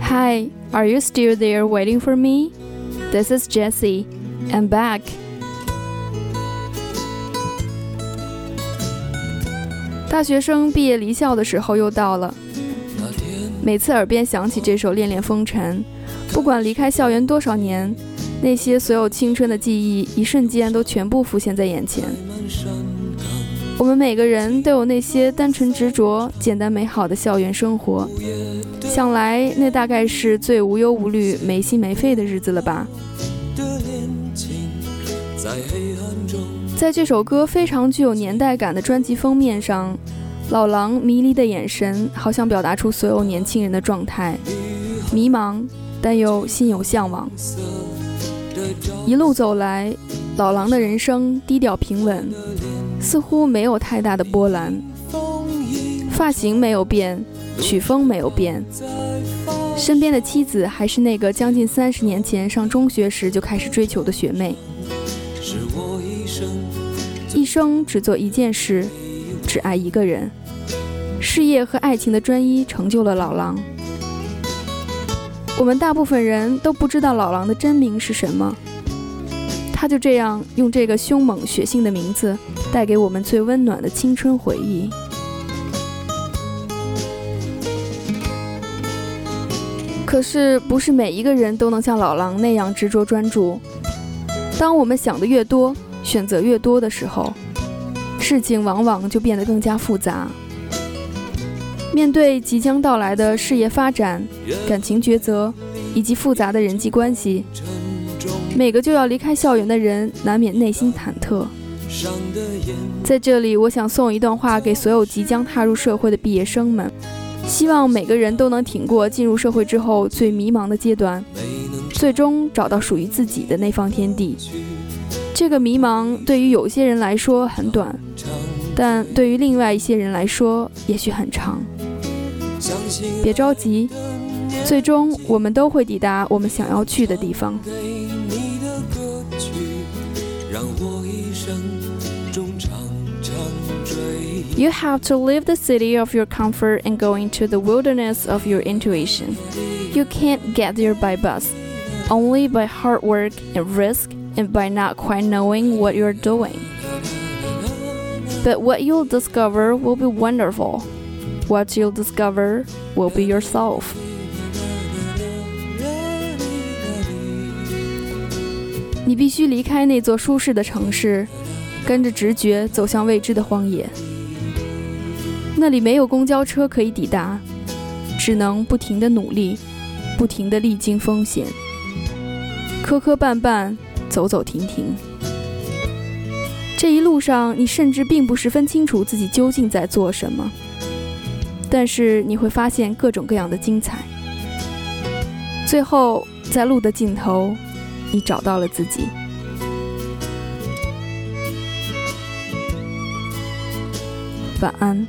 Hi, are you still there waiting for me? This is Jessie. I'm back. 大学生毕业离校的时候又到了，每次耳边响起这首《恋恋风尘》，不管离开校园多少年，那些所有青春的记忆，一瞬间都全部浮现在眼前。我们每个人都有那些单纯执着、简单美好的校园生活，想来那大概是最无忧无虑、没心没肺的日子了吧。在这首歌非常具有年代感的专辑封面上，老狼迷离的眼神，好像表达出所有年轻人的状态：迷茫，但又心有向往。一路走来，老狼的人生低调平稳，似乎没有太大的波澜。发型没有变，曲风没有变，身边的妻子还是那个将近三十年前上中学时就开始追求的学妹。一生只做一件事，只爱一个人。事业和爱情的专一成就了老狼。我们大部分人都不知道老狼的真名是什么，他就这样用这个凶猛血性的名字，带给我们最温暖的青春回忆。可是，不是每一个人都能像老狼那样执着专注。当我们想的越多，选择越多的时候，事情往往就变得更加复杂。面对即将到来的事业发展、感情抉择以及复杂的人际关系，每个就要离开校园的人难免内心忐忑。在这里，我想送一段话给所有即将踏入社会的毕业生们，希望每个人都能挺过进入社会之后最迷茫的阶段，最终找到属于自己的那方天地。这个迷茫对于有些人来说很短，但对于另外一些人来说也许很长。别着急，最终我们都会抵达我们想要去的地方。You have to leave the city of your comfort and go into the wilderness of your intuition. You can't get there by bus, only by hard work and risk and by not quite knowing what you're doing. But what you'll discover will be wonderful. What you'll discover will be yourself. 你必须离开那座舒适的城市，跟着直觉走向未知的荒野。 那里没有公交车可以抵达，只能不停的努力，不停的历经风险，磕磕绊绊。走走停停，这一路上你甚至并不十分清楚自己究竟在做什么，但是你会发现各种各样的精彩。最后，在路的尽头，你找到了自己。晚安。